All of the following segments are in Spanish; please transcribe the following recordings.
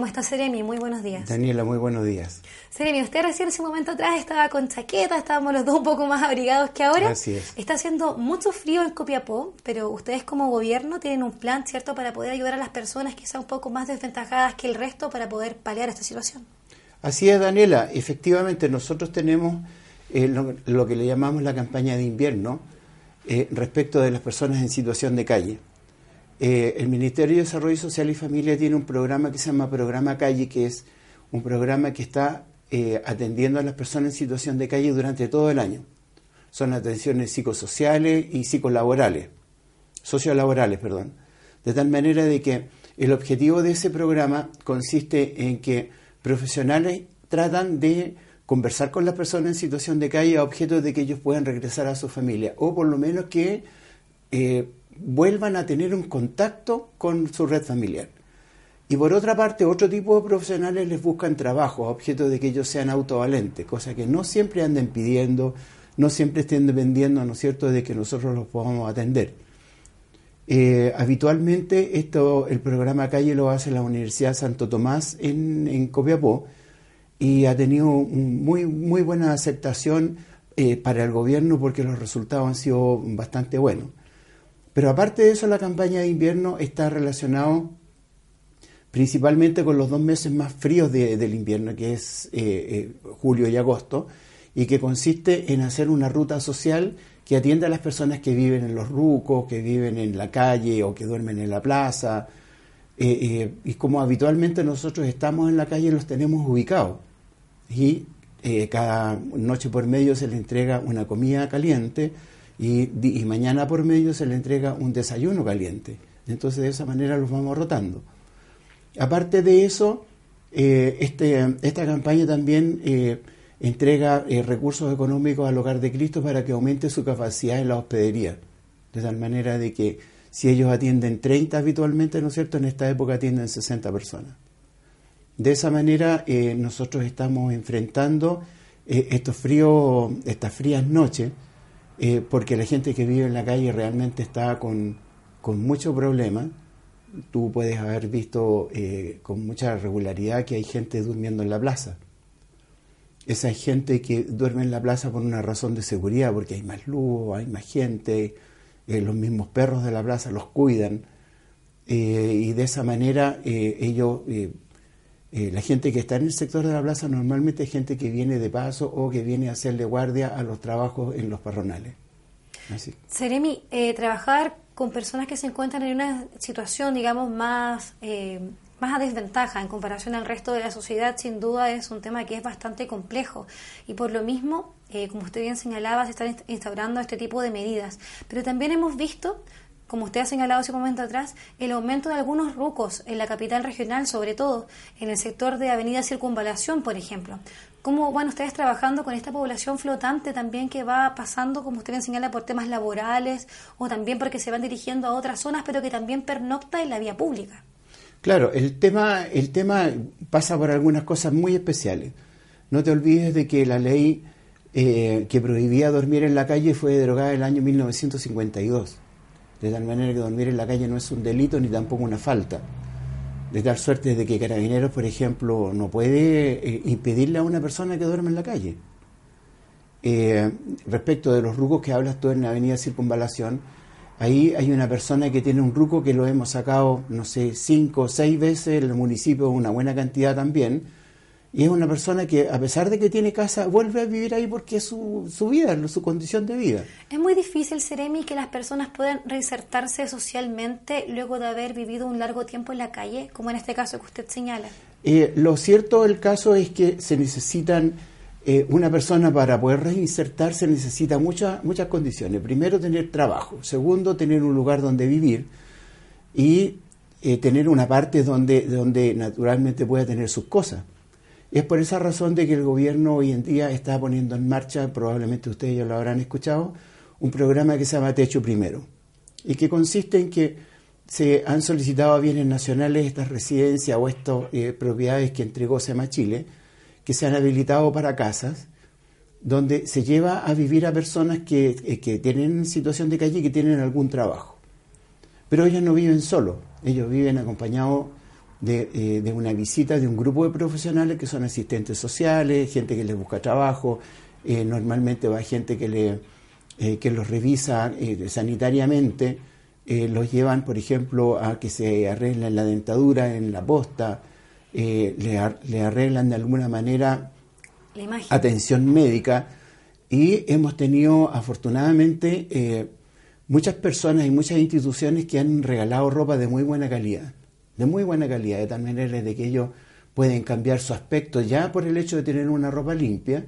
¿Cómo está Seremi? Muy buenos días. Daniela, muy buenos días. Seremi, usted recién hace un momento atrás estaba con chaqueta, estábamos los dos un poco más abrigados que ahora. Así es. Está haciendo mucho frío en Copiapó, pero ustedes como gobierno tienen un plan, ¿cierto?, para poder ayudar a las personas que quizá un poco más desventajadas que el resto para poder paliar esta situación. Así es, Daniela. Efectivamente, nosotros tenemos eh, lo, que le llamamos la campaña de invierno eh, respecto de las personas en situación de calle. Eh, el Ministerio de Desarrollo Social y Familia tiene un programa que se llama Programa Calle, que es un programa que está eh, atendiendo a las personas en situación de calle durante todo el año. Son atenciones psicosociales y psicolaborales, sociolaborales, perdón. De tal manera de que el objetivo de ese programa consiste en que profesionales tratan de conversar con las personas en situación de calle a objeto de que ellos puedan regresar a su familia, o por lo menos que eh, vuelvan a tener un contacto con su red familiar. Y por otra parte, otro tipo de profesionales les buscan trabajo objeto de que ellos sean autovalentes, cosa que no siempre anden pidiendo, no siempre estén dependiendo, ¿no es cierto?, de que nosotros los podamos atender. Eh, habitualmente esto, el programa Calle lo hace la Universidad Santo Tomás en, en Copiapó y ha tenido muy, muy buena aceptación eh, para el gobierno porque los resultados han sido bastante buenos. Pero aparte de eso, la campaña de invierno está relacionado principalmente con los dos meses más fríos del invierno, que es eh, eh, julio y agosto, y que consiste en hacer una ruta social que atienda a las personas que viven en los rucos, que viven en la calle o que duermen en la plaza. Eh, y como habitualmente nosotros estamos en la calle, los tenemos ubicados. Y cada noche por medio se les entrega una comida caliente y, mañana por medio se le entrega un desayuno caliente. Entonces de esa manera los vamos rotando. Aparte de eso, eh, este, esta campaña también eh, entrega eh, recursos económicos al Hogar de Cristo para que aumente su capacidad en la hospedería. De tal manera de que si ellos atienden 30 habitualmente, ¿no es cierto?, en esta época atienden 60 personas. De esa manera nosotros estamos enfrentando estos fríos, estas frías noches, eh, porque la gente que vive en la calle realmente está con, con muchos problemas. Tú puedes haber visto eh, con mucha regularidad que hay gente durmiendo en la plaza. Esa gente que duerme en la plaza por una razón de seguridad, porque hay más luz, hay más gente, eh, los mismos perros de la plaza los cuidan. y de esa manera ellos la gente que está en el sector de la plaza normalmente es gente que viene de paso o que viene a hacerle guardia a los trabajos en los parronales. Seremi, eh, trabajar con personas que se encuentran en una situación, digamos, más, eh, más a desventaja en comparación al resto de la sociedad, sin duda es un tema que es bastante complejo. Y por lo mismo, eh, como usted bien señalaba, se están instaurando este tipo de medidas. Pero también hemos visto como usted ha señalado hace un momento atrás, el aumento de algunos rucos en la capital regional, sobre todo en el sector de Avenida Circunvalación, por ejemplo. ¿Cómo van ustedes trabajando con esta población flotante también que va pasando, como usted bien señala, por temas laborales o también porque se van dirigiendo a otras zonas, pero que también pernocta en la vía pública? Claro, el tema, el tema pasa por algunas cosas muy especiales. No te olvides de que la ley eh, que prohibía dormir en la calle fue derogada en el año 1952 de tal manera que dormir en la calle no es un delito ni tampoco una falta. De tal suerte de que Carabineros, por ejemplo, no puede eh, impedirle a una persona que duerme en la calle. Eh, respecto de los rucos que hablas tú en la avenida Circunvalación, ahí hay una persona que tiene un ruco que lo hemos sacado, no sé, cinco o seis veces, el municipio una buena cantidad también, y es una persona que, a pesar de que tiene casa, vuelve a vivir ahí porque es su, su vida, su condición de vida. Es muy difícil, Seremi, que las personas puedan reinsertarse socialmente luego de haber vivido un largo tiempo en la calle, como en este caso que usted señala. Eh, lo cierto del caso es que se necesitan, eh, una persona para poder reinsertarse necesita muchas, muchas condiciones. Primero, tener trabajo. Segundo, tener un lugar donde vivir. Y eh, tener una parte donde, donde naturalmente pueda tener sus cosas. Es por esa razón de que el gobierno hoy en día está poniendo en marcha, probablemente ustedes ya lo habrán escuchado, un programa que se llama Techo Primero y que consiste en que se han solicitado a bienes nacionales estas residencias o estas eh, propiedades que entregó SEMA Chile, que se han habilitado para casas, donde se lleva a vivir a personas que, eh, que tienen situación de calle y que tienen algún trabajo. Pero ellos no viven solos, ellos viven acompañados de, de, una visita de un grupo de profesionales que son asistentes sociales, gente que les busca trabajo, normalmente va gente que, le, que los revisa sanitariamente, los llevan, por ejemplo, a que se arreglen la dentadura en la posta, le, le arreglan de alguna manera atención médica. Y hemos tenido afortunadamente eh, muchas personas y muchas instituciones que han regalado ropa de muy buena calidad, de muy buena calidad, de tal manera de que ellos pueden cambiar su aspecto ya por el hecho de tener una ropa limpia,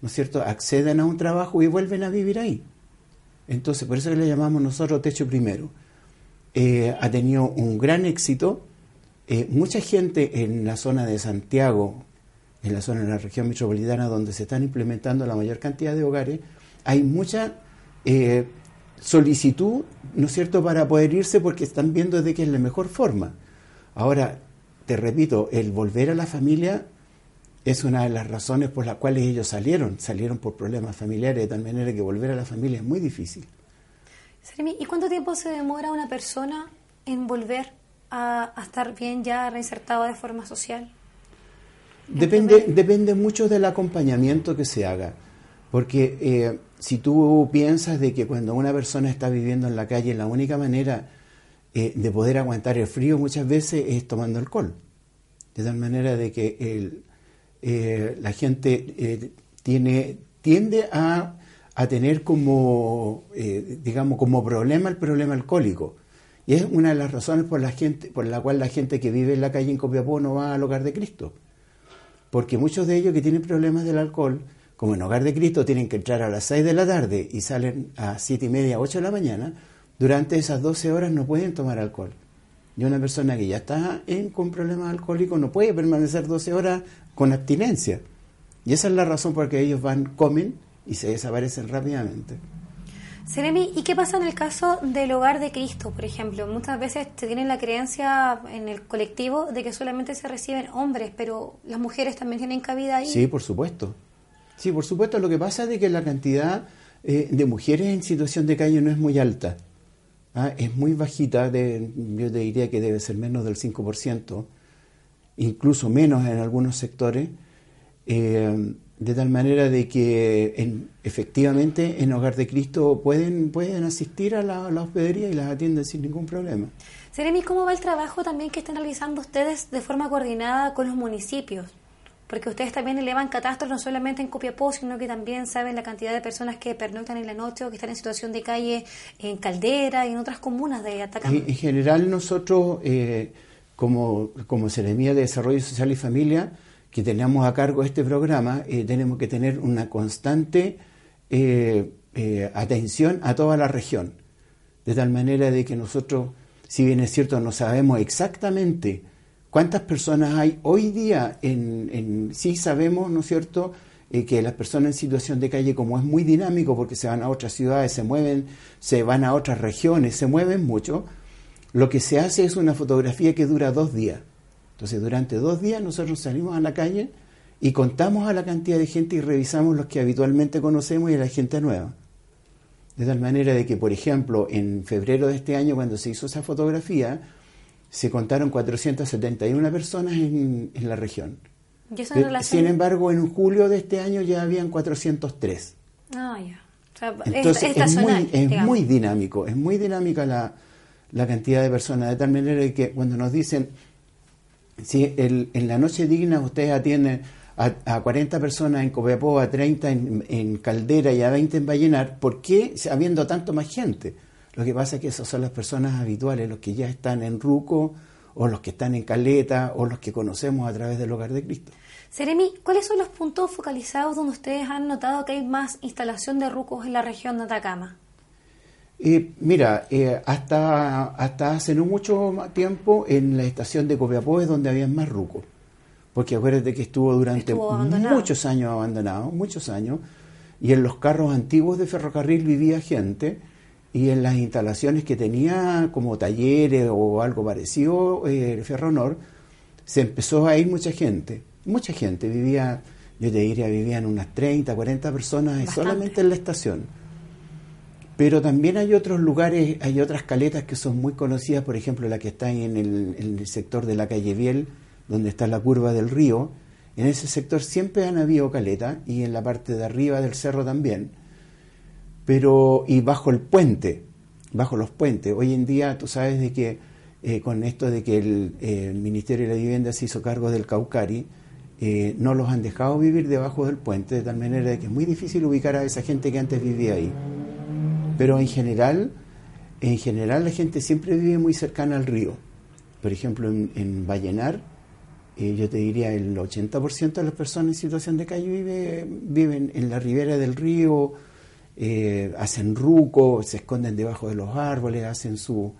¿no es cierto? Acceden a un trabajo y vuelven a vivir ahí. Entonces, por eso que le llamamos nosotros techo primero. Eh, ha tenido un gran éxito. Eh, mucha gente en la zona de Santiago, en la zona de la región metropolitana donde se están implementando la mayor cantidad de hogares, hay mucha eh, solicitud, ¿no es cierto?, para poder irse porque están viendo de que es la mejor forma. Ahora, te repito, el volver a la familia es una de las razones por las cuales ellos salieron, salieron por problemas familiares, de tal manera que volver a la familia es muy difícil. ¿y cuánto tiempo se demora una persona en volver a, a estar bien ya reinsertado de forma social? Depende, depende mucho del acompañamiento que se haga, porque eh, si tú piensas de que cuando una persona está viviendo en la calle, la única manera eh, de poder aguantar el frío muchas veces es tomando alcohol, de tal manera de que eh, la gente tiene, tiende a, a tener como, digamos, como problema el problema alcohólico. Y es una de las razones por la, gente, por la cual la gente que vive en la calle en Copiapó no va al hogar de Cristo porque muchos de ellos que tienen problemas del alcohol, como en Hogar de Cristo, tienen que entrar a las 6 de la tarde y salen a 7 y media, 8 de la mañana, durante esas 12 horas no pueden tomar alcohol. Y una persona que ya está en, con problemas alcohólicos no puede permanecer 12 horas con abstinencia. Y esa es la razón por la que ellos van, comen y se desaparecen rápidamente. Seremi, ¿y qué pasa en el caso del hogar de Cristo, por ejemplo? Muchas veces se tiene la creencia en el colectivo de que solamente se reciben hombres, pero las mujeres también tienen cabida ahí. Sí, por supuesto. Sí, por supuesto. Lo que pasa es que la cantidad eh, de mujeres en situación de calle no es muy alta. ¿Ah? Es muy bajita, de, yo te diría que debe ser menos del 5%, incluso menos en algunos sectores. Eh, de tal manera de que en, efectivamente en Hogar de Cristo pueden, pueden asistir a la, hospedería y las atienden sin ningún problema. Seremi, ¿cómo va el trabajo también que están realizando ustedes de forma coordinada con los municipios? Porque ustedes también elevan catastros no solamente en Copiapó, sino que también saben la cantidad de personas que pernoctan en la noche o que están en situación de calle en Caldera y en otras comunas de Atacama. En, general nosotros, eh, como, como Seremía de Desarrollo Social y Familia, que tenemos a cargo este programa, eh, tenemos que tener una constante eh, eh, atención a toda la región, de tal manera de que nosotros, si bien es cierto, no sabemos exactamente cuántas personas hay hoy día, en, sí sabemos, ¿no es cierto?, que las personas en situación de calle, como es muy dinámico, porque se van a otras ciudades, se mueven, se van a otras regiones, se mueven mucho, lo que se hace es una fotografía que dura dos días entonces, durante dos días nosotros salimos a la calle y contamos a la cantidad de gente y revisamos los que habitualmente conocemos y la gente nueva. De tal manera de que, por ejemplo, en febrero de este año, cuando se hizo esa fotografía, se contaron 471 personas en, la región. Sin embargo, en julio de este año ya habían 403. Ah, ya. Entonces, es, muy, es muy dinámico, es muy dinámica la, la cantidad de personas, de tal manera que cuando nos dicen si en la noche digna ustedes atienden a, 40 personas en Copiapó, a 30 en, Caldera y a 20 en Vallenar, ¿por qué habiendo tanto más gente? Lo que pasa es que esas son las personas habituales, los que ya están en Ruco, o los que están en Caleta, o los que conocemos a través del Hogar de Cristo. Seremi, ¿cuáles son los puntos focalizados donde ustedes han notado que hay más instalación de rucos en la región de Atacama? mira, eh, hasta, hasta hace no mucho tiempo en la estación de Copiapó es donde había más rucos. Porque acuérdate que estuvo durante muchos años abandonado, muchos años, y en los carros antiguos de ferrocarril vivía gente, y en las instalaciones que tenía como talleres o algo parecido, eh, Ferronor, se empezó a ir mucha gente, mucha gente, vivía, yo te diría, vivían unas 30, 40 personas solamente en la estación Pero también hay otros lugares, hay otras caletas que son muy conocidas, por ejemplo la que está en el, en el sector de la calle Biel, donde está la curva del río. En ese sector siempre han habido caletas y en la parte de arriba del cerro también. Pero, y bajo el puente, bajo los puentes. Hoy en día tú sabes de que eh, con esto de que el, eh, el, Ministerio de la Vivienda se hizo cargo del Caucari, eh, no los han dejado vivir debajo del puente, de tal manera de que es muy difícil ubicar a esa gente que antes vivía ahí. Pero en general, en general la gente siempre vive muy cercana al río. Por ejemplo, en, en Vallenar, yo te diría el 80% de las personas en situación de calle vive, viven en la ribera del río, eh, hacen ruco, se esconden debajo de los árboles, hacen su,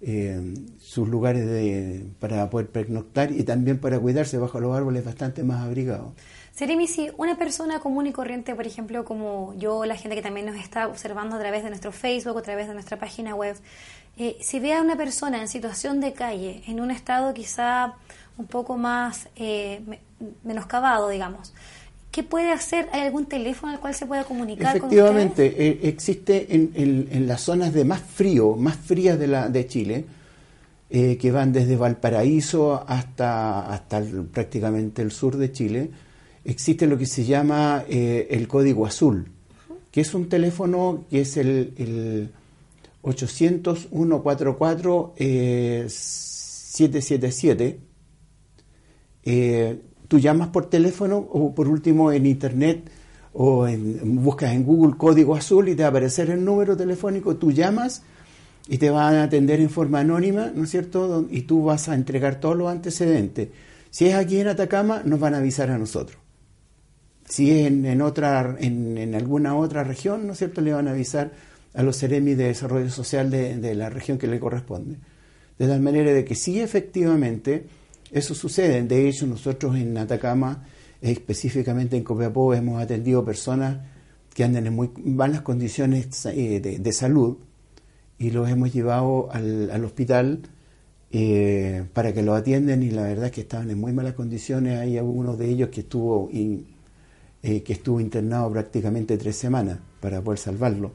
eh, sus lugares de, para poder pernoctar y también para cuidarse bajo los árboles bastante más abrigados. Seremi, si una persona común y corriente, por ejemplo, como yo, la gente que también nos está observando a través de nuestro Facebook, a través de nuestra página web, eh, si ve a una persona en situación de calle, en un estado quizá un poco más eh, menoscabado, digamos, ¿qué puede hacer? ¿Hay algún teléfono al cual se pueda comunicar Efectivamente, con eh, existe en, las zonas de más frío, más frías de, Chile, eh, que van desde Valparaíso hasta, hasta prácticamente el sur de Chile, existe lo que se llama eh, el código azul, que es un teléfono que es el, el 800 144 777 eh, tú llamas por teléfono o por último en internet o en, buscas en Google código azul y te va a aparecer el número telefónico, tú llamas y te van a atender en forma anónima, ¿no es cierto? Y tú vas a entregar todos los antecedentes. Si es aquí en Atacama, nos van a avisar a nosotros. Si es en, otra, en, en, alguna otra región, ¿no es cierto?, le van a avisar a los CEREMI de Desarrollo Social de, de la región que le corresponde. De tal manera de que sí, efectivamente, eso sucede. De hecho, nosotros en Atacama, específicamente en Copiapó, hemos atendido personas que andan en muy malas condiciones eh, de, salud y los hemos llevado al, al hospital eh, para que los atiendan y la verdad es que estaban en muy malas condiciones. Hay uno de ellos que estuvo, eh, que estuvo internado prácticamente tres semanas para poder salvarlo.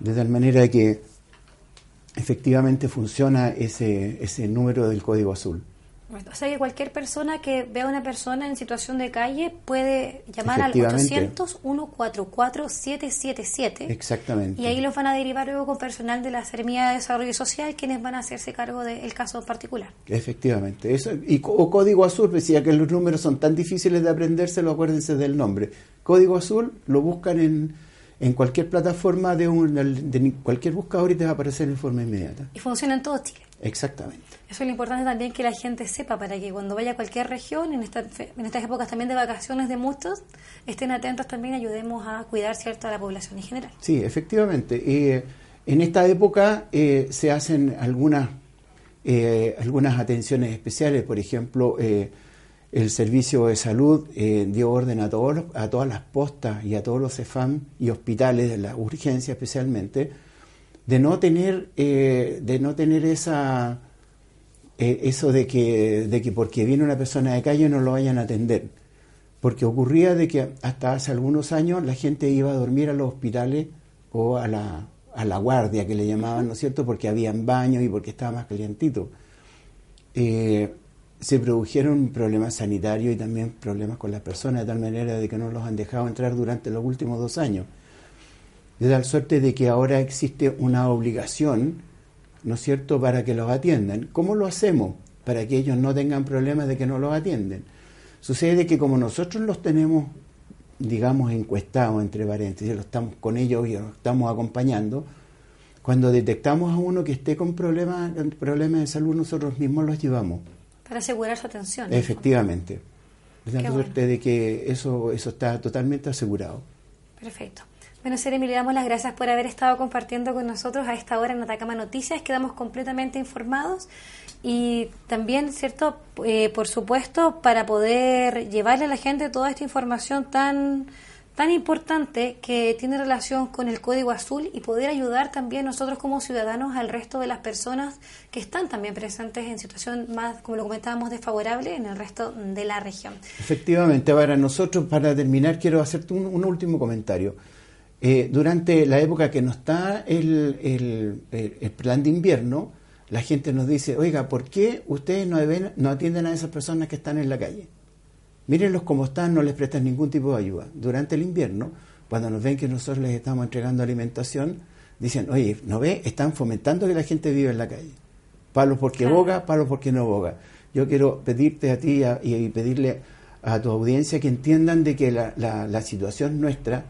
De tal manera que efectivamente funciona ese, ese número del código azul. O sea que cualquier persona que vea a una persona en situación de calle puede llamar al 800 144 777 Exactamente. Y ahí los van a derivar luego con personal de la Seremía de Desarrollo Social, quienes van a hacerse cargo del caso particular. Efectivamente. Eso, y, o código azul, decía que los números son tan difíciles de aprendérselo, acuérdense del nombre. Código azul lo buscan en, en cualquier plataforma de, un, de cualquier buscador y te va a aparecer en forma inmediata. Y funciona en todo Chile. Exactamente. Eso es lo importante también que la gente sepa para que cuando vaya a cualquier región, en, esta, en estas épocas también de vacaciones de muchos, estén atentos también, ayudemos a cuidar cierto a la población en general. Sí, efectivamente. Eh, en esta época eh, se hacen algunas, eh, algunas atenciones especiales, por ejemplo, el Servicio de Salud dio orden a, todos los, a todas las postas y a todos los CEFAM y hospitales, de la urgencia especialmente, de no tener, de no tener esa eh, eso de que, de que porque viene una persona de calle no lo vayan a atender. Porque ocurría de que hasta hace algunos años la gente iba a dormir a los hospitales o a la, a la guardia que le llamaban, ¿no es cierto? Porque habían baños y porque estaba más calientito. Eh, se produjeron problemas sanitarios y también problemas con las personas, de tal manera de que no los han dejado entrar durante los últimos dos años. De tal suerte de que ahora existe una obligación ¿no es cierto?, para que los atiendan. ¿Cómo lo hacemos? Para que ellos no tengan problemas de que no los atienden. Sucede que como nosotros los tenemos, digamos, encuestados, entre paréntesis, los estamos con ellos y los estamos acompañando, cuando detectamos a uno que esté con problemas, problemas de salud, nosotros mismos los llevamos. Para asegurar su atención. Efectivamente. De tal suerte de que eso, eso está totalmente asegurado. Perfecto. Bueno, Seremi, le damos las gracias por haber estado compartiendo con nosotros a esta hora en Atacama Noticias. Quedamos completamente informados y también, ¿cierto? Eh, por supuesto, para poder llevarle a la gente toda esta información tan tan importante que tiene relación con el código azul y poder ayudar también nosotros como ciudadanos al resto de las personas que están también presentes en situación más, como lo comentábamos, desfavorable en el resto de la región. Efectivamente, para nosotros, para terminar, quiero hacerte un, un último comentario. Eh, durante la época que no está el, el, plan de invierno, la gente nos dice, oiga, ¿por qué ustedes no, no atienden a esas personas que están en la calle? Mírenlos como están, no les prestan ningún tipo de ayuda. Durante el invierno, cuando nos ven que nosotros les estamos entregando alimentación, dicen, oye, ¿no ve? Están fomentando que la gente viva en la calle. Palo porque boga, palo porque no boga. Yo quiero pedirte a ti y pedirle a tu audiencia que entiendan de que la, la, la situación nuestra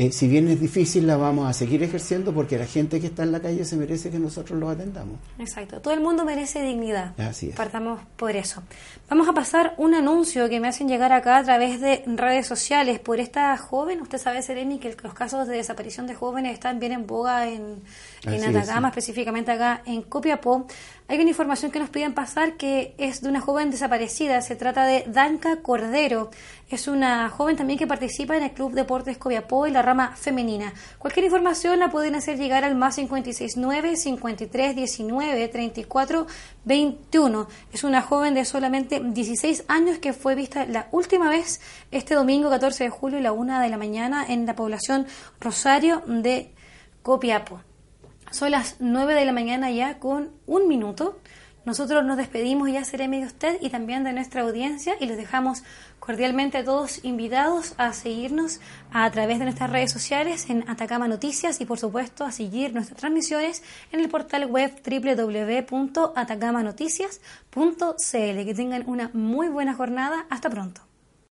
eh, si bien es difícil, la vamos a seguir ejerciendo porque la gente que está en la calle se merece que nosotros los atendamos. Exacto, todo el mundo merece dignidad. Así es. Partamos por eso. Vamos a pasar un anuncio que me hacen llegar acá a través de redes sociales por esta joven. Usted sabe, Sereni, que los casos de desaparición de jóvenes están bien en boga en, en Atacama, específicamente acá en Copiapó. Hay una información que nos piden pasar que es de una joven desaparecida. Se trata de Danca Cordero. Es una joven también que participa en el Club Deportes Copiapó y la rama femenina. Cualquier información la pueden hacer llegar al más 569 53 19 34 21. Es una joven de solamente 16 años que fue vista la última vez este domingo 14 de julio a la una de la mañana en la población Rosario de Copiapó. Son las 9 de la mañana ya con un minuto. Nosotros nos despedimos ya, seré de usted y también de nuestra audiencia y los dejamos cordialmente a todos invitados a seguirnos a través de nuestras redes sociales en Atacama Noticias y por supuesto a seguir nuestras transmisiones en el portal web www.atacamanoticias.cl. Que tengan una muy buena jornada. Hasta pronto.